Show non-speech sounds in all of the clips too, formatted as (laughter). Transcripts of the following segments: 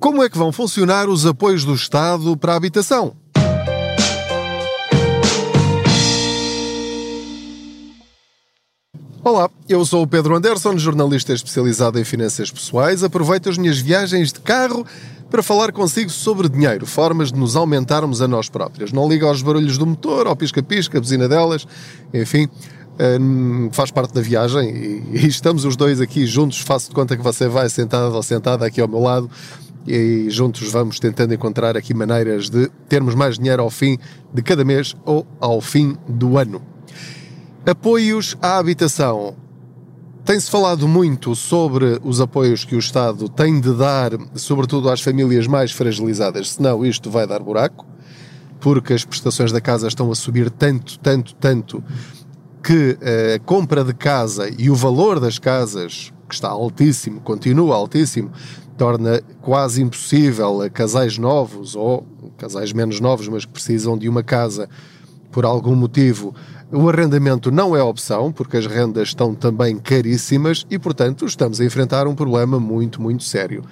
Como é que vão funcionar os apoios do Estado para a habitação? Olá, eu sou o Pedro Anderson, jornalista especializado em finanças pessoais. Aproveito as minhas viagens de carro para falar consigo sobre dinheiro, formas de nos aumentarmos a nós próprios. Não liga aos barulhos do motor, ao pisca-pisca, buzina delas, enfim, hum, faz parte da viagem (laughs) e, estamos os dois aqui juntos. Faço de conta que você vai sentado ou sentada aqui ao meu lado e juntos vamos tentando encontrar aqui maneiras de termos mais dinheiro ao fim de cada mês ou ao fim do ano. Apoios à habitação. Tem-se falado muito sobre os apoios que o Estado tem de dar, sobretudo às famílias mais fragilizadas, senão isto vai dar buraco, porque as prestações da casa estão a subir tanto, tanto, tanto, que eh, a compra de casa e o valor das casas, que está altíssimo, continua altíssimo, torna quase impossível a casais novos ou casais menos novos, mas que precisam de uma casa por algum motivo o arrendamento não é opção, porque as rendas estão também caríssimas e, portanto, estamos a enfrentar um problema muito, muito sério.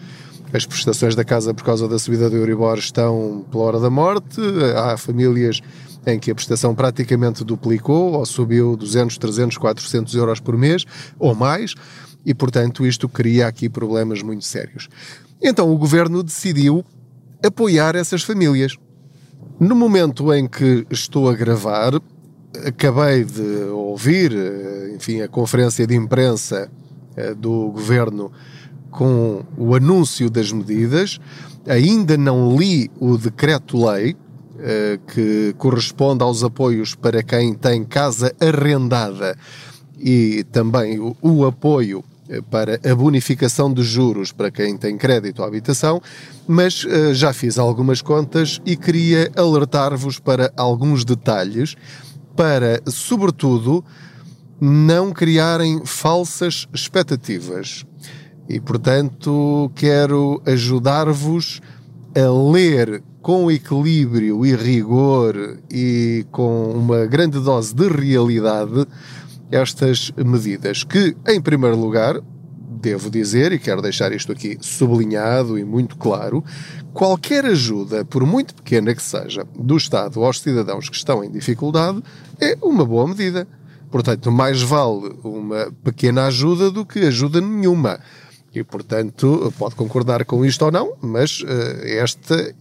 As prestações da casa por causa da subida do Euribor estão pela hora da morte. Há famílias em que a prestação praticamente duplicou ou subiu 200, 300, 400 euros por mês ou mais e, portanto, isto cria aqui problemas muito sérios. Então o governo decidiu apoiar essas famílias. No momento em que estou a gravar, acabei de ouvir, eh, enfim, a conferência de imprensa eh, do governo com o anúncio das medidas. Ainda não li o decreto-lei eh, que corresponde aos apoios para quem tem casa arrendada e também o, o apoio para a bonificação de juros para quem tem crédito à habitação, mas uh, já fiz algumas contas e queria alertar-vos para alguns detalhes para, sobretudo, não criarem falsas expectativas. E, portanto, quero ajudar-vos a ler com equilíbrio e rigor e com uma grande dose de realidade estas medidas, que, em primeiro lugar, devo dizer, e quero deixar isto aqui sublinhado e muito claro, qualquer ajuda, por muito pequena que seja, do Estado aos cidadãos que estão em dificuldade, é uma boa medida. Portanto, mais vale uma pequena ajuda do que ajuda nenhuma. E, portanto, pode concordar com isto ou não, mas uh, esta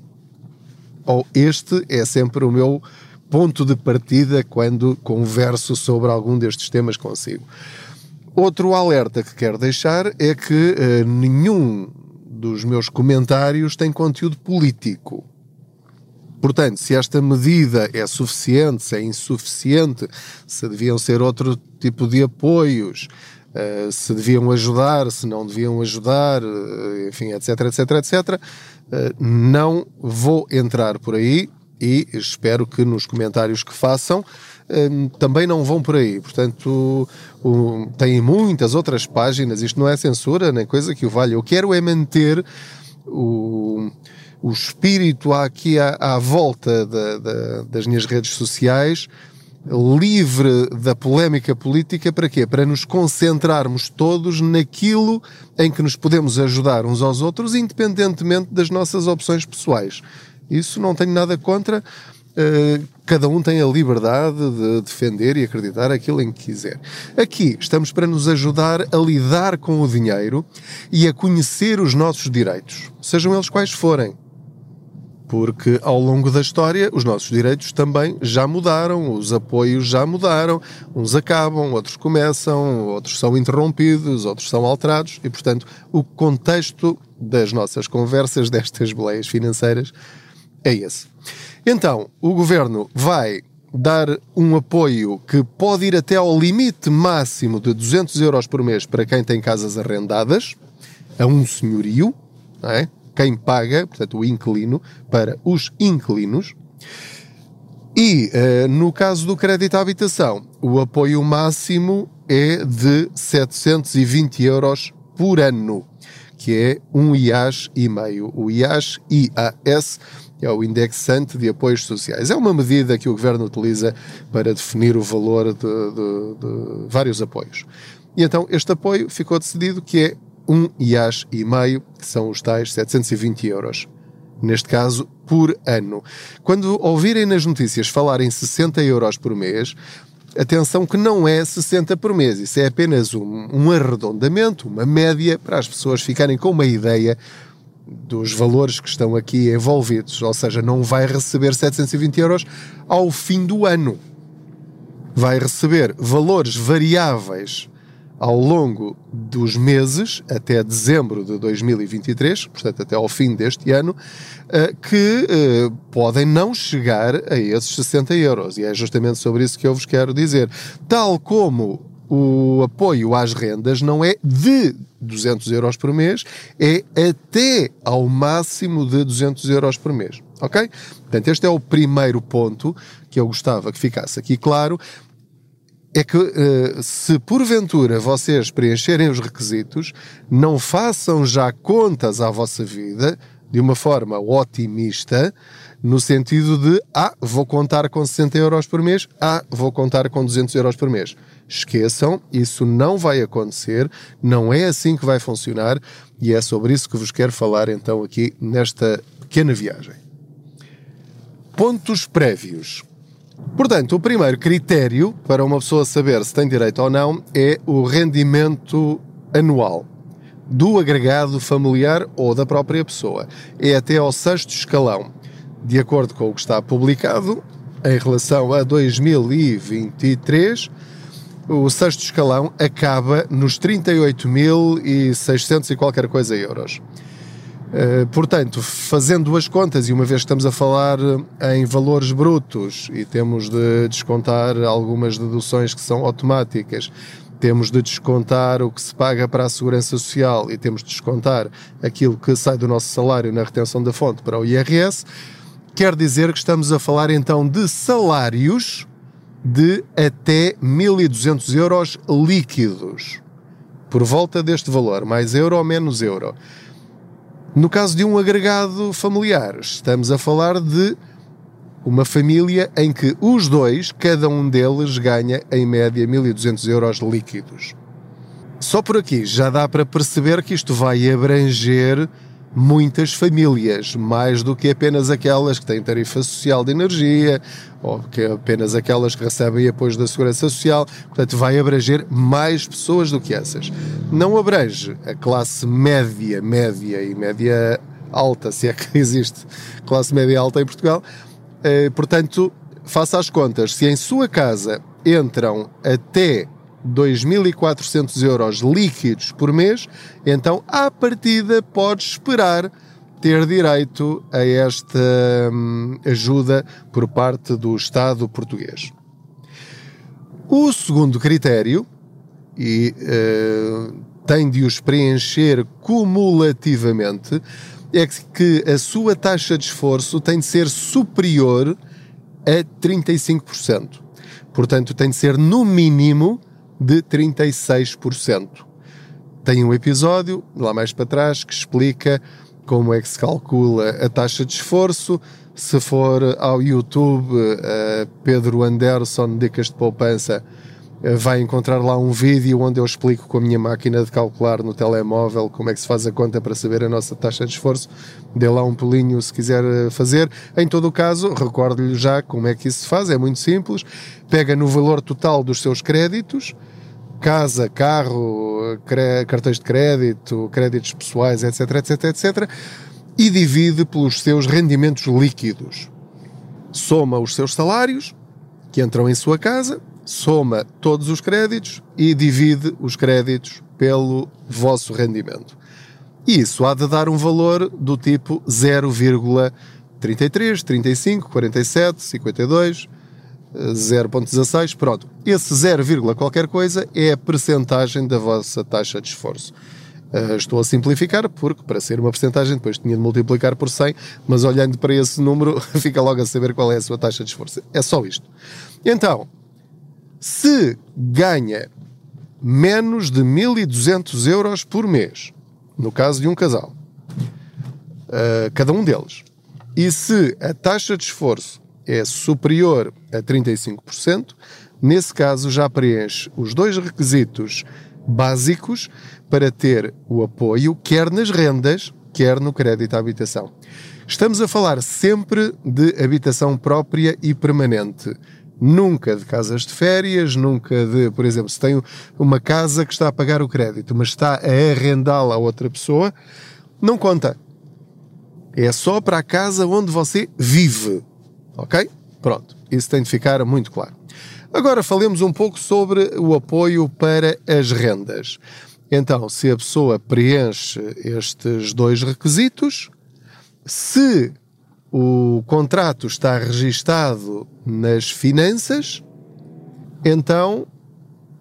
ou este é sempre o meu ponto de partida quando converso sobre algum destes temas consigo. Outro alerta que quero deixar é que uh, nenhum dos meus comentários tem conteúdo político. Portanto, se esta medida é suficiente, se é insuficiente, se deviam ser outro tipo de apoios, uh, se deviam ajudar, se não deviam ajudar, uh, enfim, etc, etc, etc, não vou entrar por aí e espero que nos comentários que façam Hum, também não vão por aí. Portanto, o, tem muitas outras páginas, isto não é censura nem coisa que o valha. Eu quero é manter o, o espírito aqui à, à volta da, da, das minhas redes sociais livre da polémica política para quê? Para nos concentrarmos todos naquilo em que nos podemos ajudar uns aos outros, independentemente das nossas opções pessoais. Isso não tenho nada contra. Eh, cada um tem a liberdade de defender e acreditar aquilo em que quiser. Aqui estamos para nos ajudar a lidar com o dinheiro e a conhecer os nossos direitos, sejam eles quais forem. Porque ao longo da história os nossos direitos também já mudaram, os apoios já mudaram, uns acabam, outros começam, outros são interrompidos, outros são alterados e, portanto, o contexto das nossas conversas, (laughs) destas boleias financeiras, é esse. Então, o governo vai dar um apoio que pode ir até ao limite máximo de 200 euros por mês para quem tem casas arrendadas, a um senhorio, é? quem paga, portanto, o inquilino, para os inquilinos. E, uh, no caso do crédito à habitação, o apoio máximo é de 720 euros por ano, que é um IAS e meio. O IAS, IAS, é o indexante de apoios sociais. É uma medida que o governo utiliza para definir o valor de, de, de vários apoios. E então este apoio ficou decidido que é um IAS e meio, que são os tais 720 euros. Neste caso, por ano. Quando ouvirem nas notícias falar em 60 euros por mês, atenção que não é 60 por mês, isso é apenas um, um arredondamento, uma média, para as pessoas ficarem com uma ideia dos valores que estão aqui envolvidos, ou seja, não vai receber 720 euros ao fim do ano. Vai receber valores variáveis ao longo dos meses, até dezembro de 2023, portanto até ao fim deste ano, eh, que eh, podem não chegar a esses 60 euros. E é justamente sobre isso que eu vos quero dizer. Tal como o apoio às rendas não é de 200 euros por mês, é até ao máximo de 200 euros por mês. Ok? Portanto, este é o primeiro ponto que eu gostava que ficasse aqui claro. É que uh, se porventura vocês preencherem os requisitos, não façam já contas à vossa vida de uma forma otimista, no sentido de, ah, vou contar com 60 euros por mês, ah, vou contar com 200 euros por mês Esqueçam, isso não vai acontecer, não é assim que vai funcionar e é sobre isso que vos quero falar então aqui nesta pequena viagem. Pontos prévios. Portanto, o primeiro critério para uma pessoa saber se tem direito ou não é o rendimento anual do agregado familiar ou da própria pessoa. É até ao sexto escalão. De acordo com o que está publicado, em relação a 2023, o sexto escalão acaba nos 38.600 e qualquer coisa euros. Uh, portanto, fazendo as contas, e uma vez que estamos a falar em valores brutos e temos de descontar algumas deduções que são automáticas, temos de descontar o que se paga para a segurança social e temos de descontar aquilo que sai do nosso salário na retenção da fonte para o IRS, quer dizer que estamos a falar então de salários de até 1.200 euros líquidos, por volta deste valor, mais euro ou menos euro. No caso de um agregado familiar, estamos a falar de uma família em que os dois, cada um deles, ganha em média 1.200 euros líquidos. Só por aqui já dá para perceber que isto vai abranger muitas famílias, mais do que apenas aquelas que têm tarifa social de energia ou que apenas aquelas que recebem apoio da Segurança Social. Portanto, vai abranger mais pessoas do que essas. Não abrange a classe média, média e média alta, se é que (laughs) existe classe média alta em Portugal. Eh, portanto, faça as contas. Se em sua casa entram até 2.400 euros líquidos por mês, então à partida podes esperar ter direito a esta hum, ajuda por parte do Estado português. O segundo critério, e uh, tem de os preencher cumulativamente, é que a sua taxa de esforço tem de ser superior a 35%. Portanto, tem de ser no mínimo de 36%. Tem um episódio, lá mais para trás, que explica como é que se calcula a taxa de esforço. Se for ao YouTube, uh, Pedro Anderson, Dicas de Poupança, uh, vai encontrar lá um vídeo onde eu explico com a minha máquina de calcular no telemóvel como é que se faz a conta para saber a nossa taxa de esforço. Dê lá um pulinho se quiser eh, fazer. Em todo o caso, recordo-lhe já como é que isso se faz, é muito simples. Pega no valor total dos seus créditos, casa, carro, cartões de crédito, créditos pessoais, etc, etc, etc, e divide pelos seus rendimentos líquidos. Soma os seus salários que entram em sua casa, soma todos os créditos e divide os créditos pelo vosso rendimento. E isso há de dar um valor do tipo 0,33, 35, 47, 52, 0.16, pronto. Esse 0, qualquer coisa é a percentagem da vossa taxa de esforço. Uh, estou a simplificar porque para ser uma percentagem depois tinha de multiplicar por 100, mas olhando para esse número (laughs) fica logo a saber qual é a sua taxa de esforço. É só isto. Então, se ganha menos de 1200 euros por mês, no caso de um casal, uh, cada um deles, e se a taxa de esforço é superior a 35%, nesse caso já preenche os dois requisitos básicos para ter o apoio, quer nas rendas, quer no crédito à habitação. Estamos a falar sempre de habitação própria e permanente. Nunca de casas de férias, nunca de, por exemplo, se tem uma casa que está a pagar o crédito, mas está a arrendá-la a outra pessoa, não conta. É só para a casa onde você vive. Ok? Pronto. Isso tem de ficar muito claro. Agora falemos um pouco sobre o apoio para as rendas. Então, se a pessoa preenche estes dois requisitos, se o contrato está registado nas finanças, então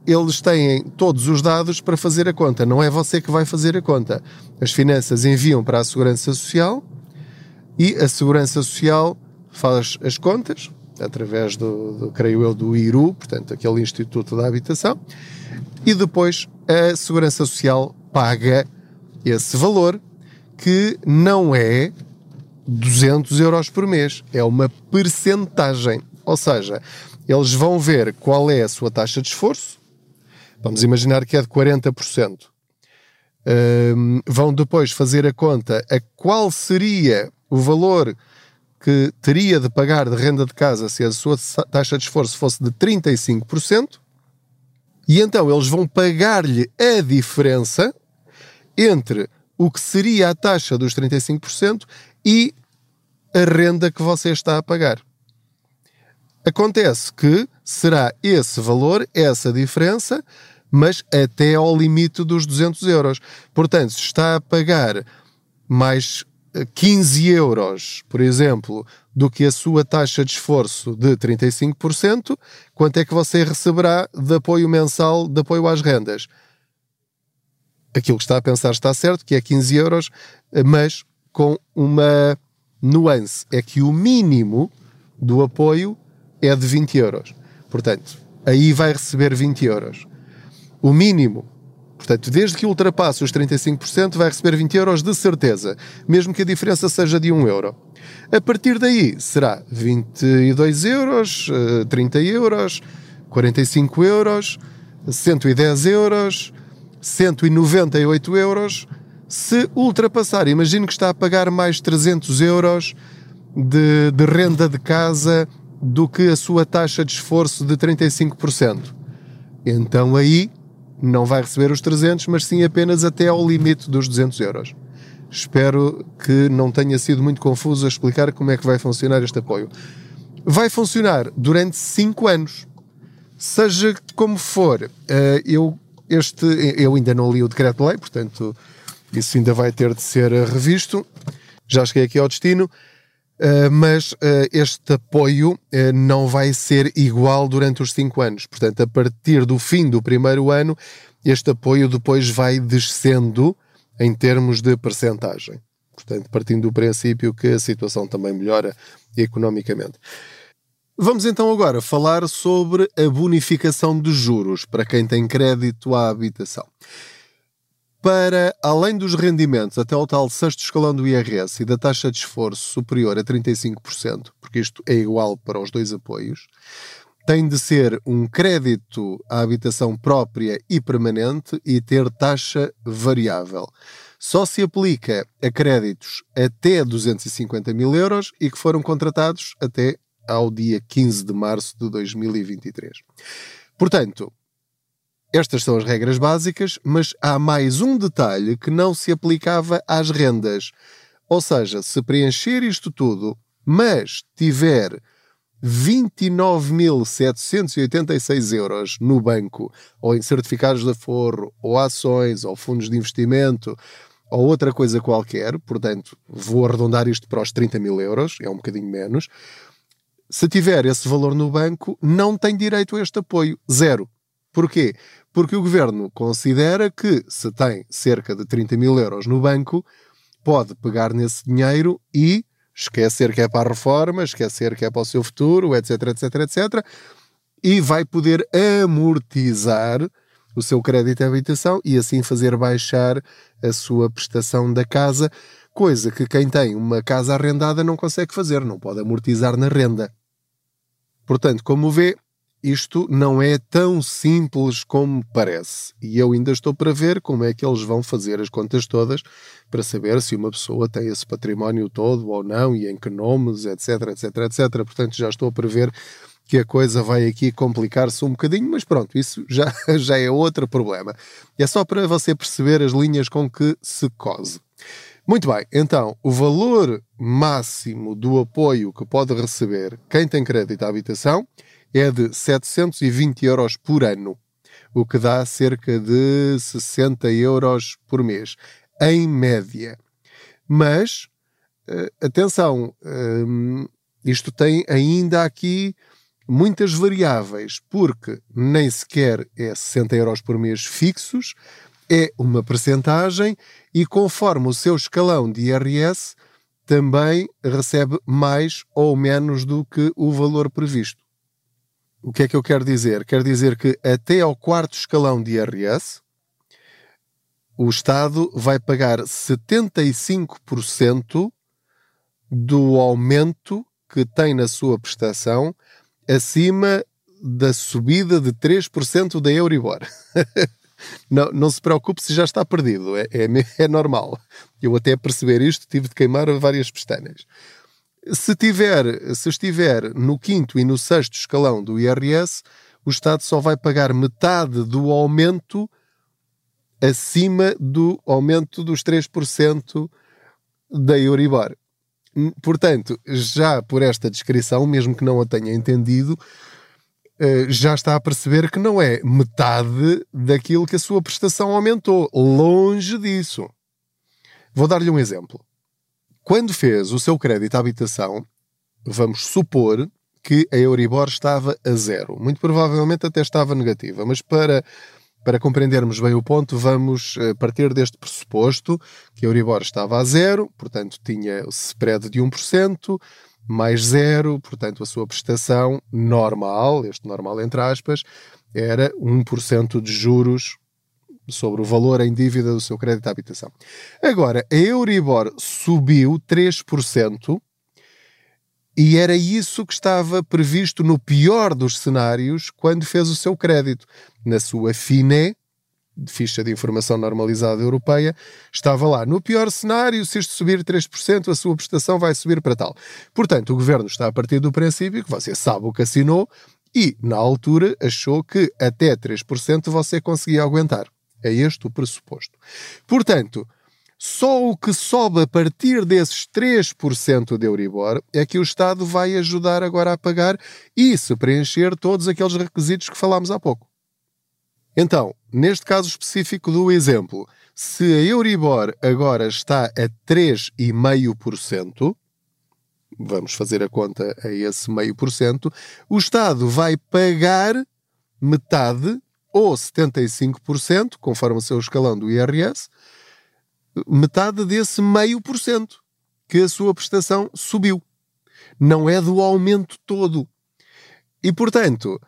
eles têm todos os dados para fazer a conta. Não é você que vai fazer a conta. As finanças enviam para a Segurança Social e a Segurança Social faz as contas, através do, do, creio eu, do IRU, portanto, aquele Instituto da Habitação, e depois a Segurança Social paga esse valor que não é 200 euros por mês, é uma percentagem. Ou seja, eles vão ver qual é a sua taxa de esforço, vamos imaginar que é de 40%. Um, vão depois fazer a conta a qual seria o valor que teria de pagar de renda de casa se a sua taxa de esforço fosse de 35%, e então eles vão pagar-lhe a diferença entre o que seria a taxa dos 35% e a renda que você está a pagar. Acontece que será esse valor, essa diferença, mas até ao limite dos 200 euros. Portanto, se está a pagar mais 15 euros, por exemplo, do que a sua taxa de esforço de 35%, quanto é que você receberá de apoio mensal, de apoio às rendas? Aquilo que está a pensar está certo, que é 15 euros, mas com uma nuance, é que o mínimo do apoio é de 20 euros. Portanto, aí vai receber 20 euros. O mínimo Portanto, desde que ultrapasse os 35%, vai receber 20 euros de certeza, mesmo que a diferença seja de 1 euro. A partir daí, será 22 euros, 30 eh, euros, 45 euros, 110 euros, 198 euros. Se ultrapassar, imagino que está a pagar mais 300 euros de, de renda de casa do que a sua taxa de esforço de 35%. Então aí não vai receber os 300, mas sim apenas até ao limite dos 200 euros. Espero que não tenha sido muito confuso a explicar como é que vai funcionar este apoio. Vai funcionar durante 5 anos. Seja como for, eh, eu, este, eu ainda não li o decreto-lei, portanto, isso ainda vai ter de ser revisto. Já cheguei aqui ao destino. Uh, mas uh, este apoio uh, não vai ser igual durante os cinco anos. Portanto, a partir do fim do primeiro ano, este apoio depois vai descendo em termos de percentagem. Portanto, partindo do princípio que a situação também melhora economicamente. Vamos então agora falar sobre a bonificação de juros para quem tem crédito à habitação para, além dos rendimentos até ao tal sexto escalão do IRS e da taxa de esforço superior a 35%, porque isto é igual para os dois apoios, tem de ser um crédito à habitação própria e permanente e ter taxa variável. Só se aplica a créditos até 250 mil euros e que foram contratados até ao dia 15 de março de 2023. Portanto, estas são as regras básicas, mas há mais um detalhe que não se aplicava às rendas. Ou seja, se preencher isto tudo, mas tiver 29.786 euros no banco, ou em certificados de aforro, ou ações, ou fundos de investimento, ou outra coisa qualquer, portanto, vou arredondar isto para os 30 mil euros, é um bocadinho menos. Se tiver esse valor no banco, não tem direito a este apoio. Zero. Porquê? Porque o governo considera que, se tem cerca de 30 mil euros no banco, pode pegar nesse dinheiro e esquecer que é para a reforma, esquecer que é para o seu futuro, etc, etc, etc, e vai poder amortizar o seu crédito de habitação e assim fazer baixar a sua prestação da casa, coisa que quem tem uma casa arrendada não consegue fazer, não pode amortizar na renda. Portanto, como vê, isto não é tão simples como parece. E eu ainda estou para ver como é que eles vão fazer as contas todas para saber se uma pessoa tem esse património todo ou não e em que nomes, etc, etc, etc. Portanto, já estou a prever que a coisa vai aqui complicar-se um bocadinho, mas pronto, isso já, (laughs) já é outro problema. É só para você perceber as linhas com que se cose. Muito bem, então, o valor máximo do apoio que pode receber quem tem crédito à habitação é de 720 euros por ano, o que dá cerca de 60 euros por mês, em média. Mas, eh, atenção, eh, isto tem ainda aqui muitas variáveis, porque nem sequer é 60 euros por mês fixos, é uma percentagem e conforme o seu escalão de IRS também recebe mais ou menos do que o valor previsto. O que é que eu quero dizer? Quero dizer que até ao quarto escalão de IRS, o Estado vai pagar 75% do aumento que tem na sua prestação acima da subida de 3% da Euribor. (laughs) não, não se preocupe se já está perdido, é, é, é, normal. Eu até perceber isto tive de queimar várias pestanas. Se, tiver, se estiver no quinto e no sexto escalão do IRS, o Estado só vai pagar metade do aumento acima do aumento dos 3% da Euribor. Portanto, já por esta descrição, mesmo que não a tenha entendido, eh, já está a perceber que não é metade daquilo que a sua prestação aumentou. Longe disso. Vou dar-lhe um exemplo. Quando fez o seu crédito à habitação, vamos supor que a Euribor estava a zero. Muito provavelmente até estava negativa, mas para para compreendermos bem o ponto, vamos eh, partir deste pressuposto que a Euribor estava a zero, portanto tinha o spread de 1%, mais zero, portanto a sua prestação normal, este normal entre aspas, era 1% de juros sobre o valor em dívida do seu crédito à habitação. Agora, a Euribor subiu 3%, e era isso que estava previsto no pior dos cenários quando fez o seu crédito. Na sua FINE, ficha de informação normalizada europeia, estava lá. No pior cenário, se isto subir 3%, a sua prestação vai subir para tal. Portanto, o governo está a partir do princípio que você sabe o que assinou e, na altura, achou que até 3% você conseguia aguentar. É este o pressuposto. Portanto, só o que sobe a partir desses 3% de Euribor é que o Estado vai ajudar agora a pagar e se preencher todos aqueles requisitos que falámos há pouco. Então, neste caso específico do exemplo, se a Euribor agora está a 3,5%, vamos fazer a conta a esse meio por cento, o Estado vai pagar metade ou 75%, conforme o seu escalão do IRS, metade desse meio por cento que a sua prestação subiu. Não é do aumento todo. E, portanto,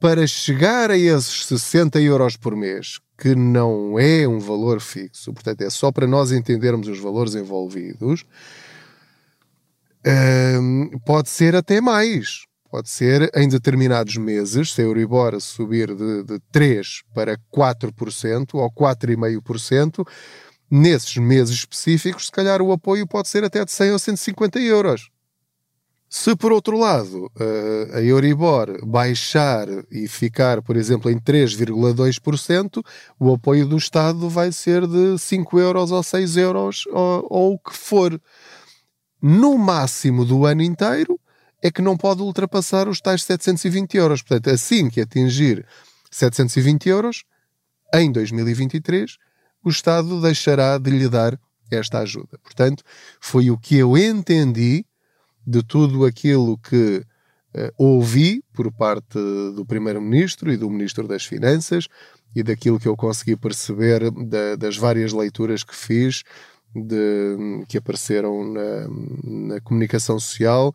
para chegar a esses 60 euros por mês, que não é um valor fixo, portanto, é só para nós entendermos os valores envolvidos, hum, pode ser até mais. Pode ser em determinados meses, se a Euribor subir de, de 3% para 4% ou 4,5%, nesses meses específicos, se calhar o apoio pode ser até de 100 ou 150 euros. Se por outro lado eh, a Euribor baixar e ficar, por exemplo, em 3,2%, o apoio do Estado vai ser de 5 euros ou 6 euros ou, ou o que for. No máximo do ano inteiro é que não pode ultrapassar os tais 720 euros. Portanto, assim que atingir 720 euros, em 2023, o Estado deixará de lhe dar esta ajuda. Portanto, foi o que eu entendi de tudo aquilo que uh, ouvi por parte do Primeiro-Ministro e do Ministro das Finanças e daquilo que eu consegui perceber da, das várias leituras que fiz, de, que apareceram na, na comunicação social,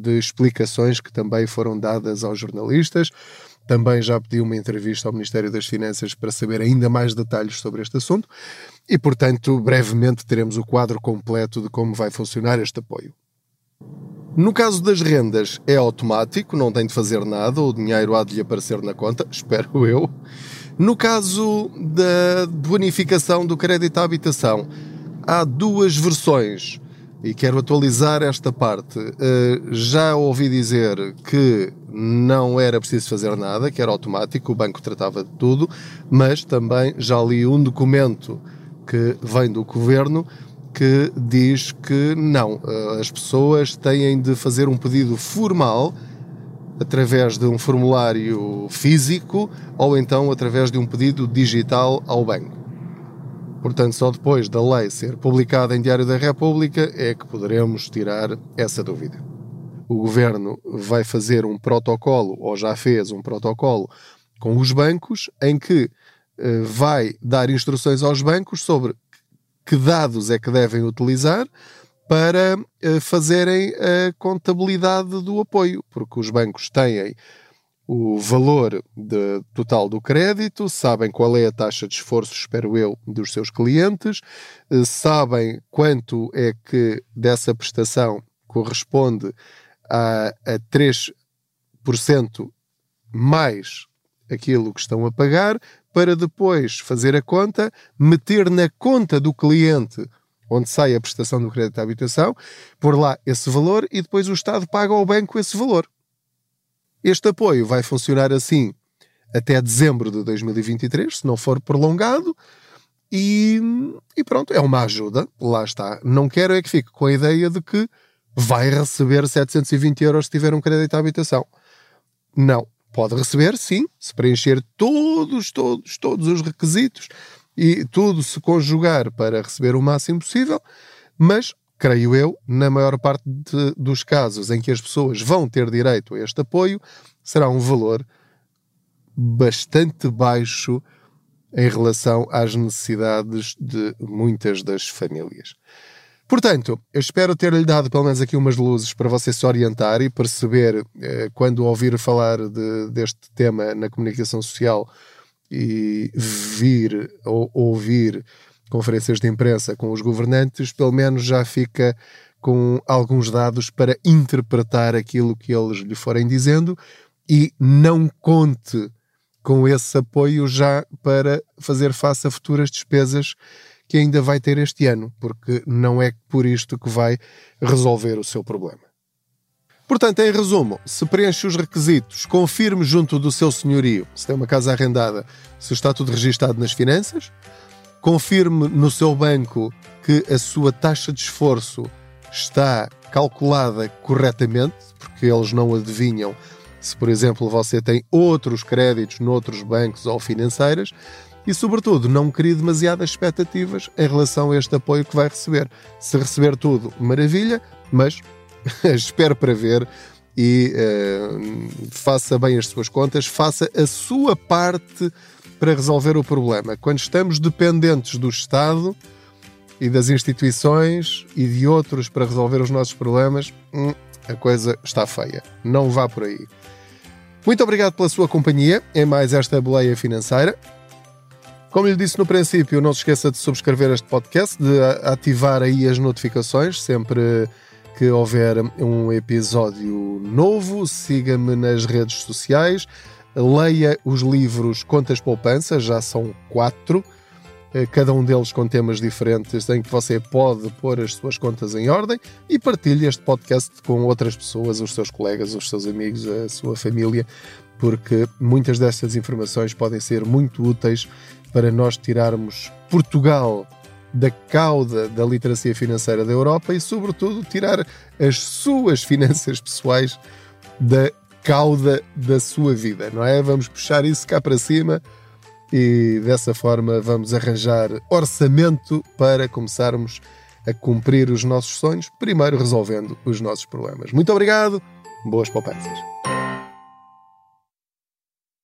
de explicações que também foram dadas aos jornalistas. Também já pedi uma entrevista ao Ministério das Finanças para saber ainda mais detalhes sobre este assunto e, portanto, brevemente teremos o quadro completo de como vai funcionar este apoio. No caso das rendas, é automático, não tem de fazer nada, o dinheiro há de lhe aparecer na conta, (laughs) espero eu. No caso da bonificação do crédito à habitação, há duas versões e quero atualizar esta parte. Eh, já ouvi dizer que não era preciso fazer nada, que era automático, o banco tratava de tudo, mas também já li um documento que vem do governo que diz que não, eh, as pessoas têm de fazer um pedido formal através de um formulário físico ou então através de um pedido digital ao banco. Portanto, só depois da lei ser publicada em Diário da República é que poderemos tirar essa dúvida. O governo vai fazer um protocolo, ou já fez um protocolo, com os bancos, em que eh, vai dar instruções aos bancos sobre que dados é que devem utilizar para eh, fazerem a contabilidade do apoio, porque os bancos têm o valor de, total do crédito, sabem qual é a taxa de esforço, espero eu, dos seus clientes, eh, sabem quanto é que dessa prestação corresponde a, a 3% mais aquilo que estão a pagar, para depois fazer a conta, meter na conta do cliente onde sai a prestação do crédito à habitação, pôr lá esse valor e depois o Estado paga ao banco esse valor. Este apoio vai funcionar assim até dezembro de 2023, se não for prolongado, e, e, pronto, é uma ajuda, lá está. Não quero é que fique com a ideia de que vai receber 720 euros se tiver um crédito à habitação. Não. Pode receber, sim, se preencher todos, todos, todos os requisitos e tudo se conjugar para receber o máximo possível, mas creio eu, na maior parte de, dos casos em que as pessoas vão ter direito a este apoio, será um valor bastante baixo em relação às necessidades de muitas das famílias. Portanto, eu espero ter-lhe dado pelo menos aqui umas luzes para você se orientar e perceber, eh, quando ouvir falar de, deste tema na comunicação social e vir ou ouvir conferências de imprensa com os governantes, pelo menos já fica com alguns dados para interpretar aquilo que eles lhe forem dizendo e não conte com esse apoio já para fazer face a futuras despesas que ainda vai ter este ano, porque não é por isto que vai resolver o seu problema. Portanto, em resumo, se preenche os requisitos, confirme junto do seu senhorio se tem uma casa arrendada, se está tudo registado nas finanças, confirme no seu banco que a sua taxa de esforço está calculada corretamente, porque eles não adivinham se, por exemplo, você tem outros créditos noutros bancos ou financeiras e, sobretudo, não crie demasiadas expectativas em relação a este apoio que vai receber. Se receber tudo, maravilha, mas (laughs) espere para ver e uh, faça bem as suas contas, faça a sua parte para resolver o problema. Quando estamos dependentes do Estado e das instituições e de outros para resolver os nossos problemas, hum, a coisa está feia. Não vá por aí. Muito obrigado pela sua companhia em mais esta boleia financeira. Como lhe disse no princípio, não se esqueça de subscrever este podcast, de ativar aí as notificações sempre que houver um episódio novo. Siga-me nas redes sociais leia os livros Contas Poupança, já são quatro, eh, cada um deles com temas diferentes em que você pode pôr as suas contas em ordem e partilhe este podcast com outras pessoas, os seus colegas, os seus amigos, a sua família, porque muitas destas informações podem ser muito úteis para nós tirarmos Portugal da cauda da literacia financeira da Europa e, sobretudo, tirar as suas (laughs) finanças pessoais da cauda da sua vida, não é? Vamos puxar isso cá para cima e dessa forma vamos arranjar orçamento para começarmos a cumprir os nossos sonhos, primeiro resolvendo os nossos problemas. Muito obrigado, boas poupanças.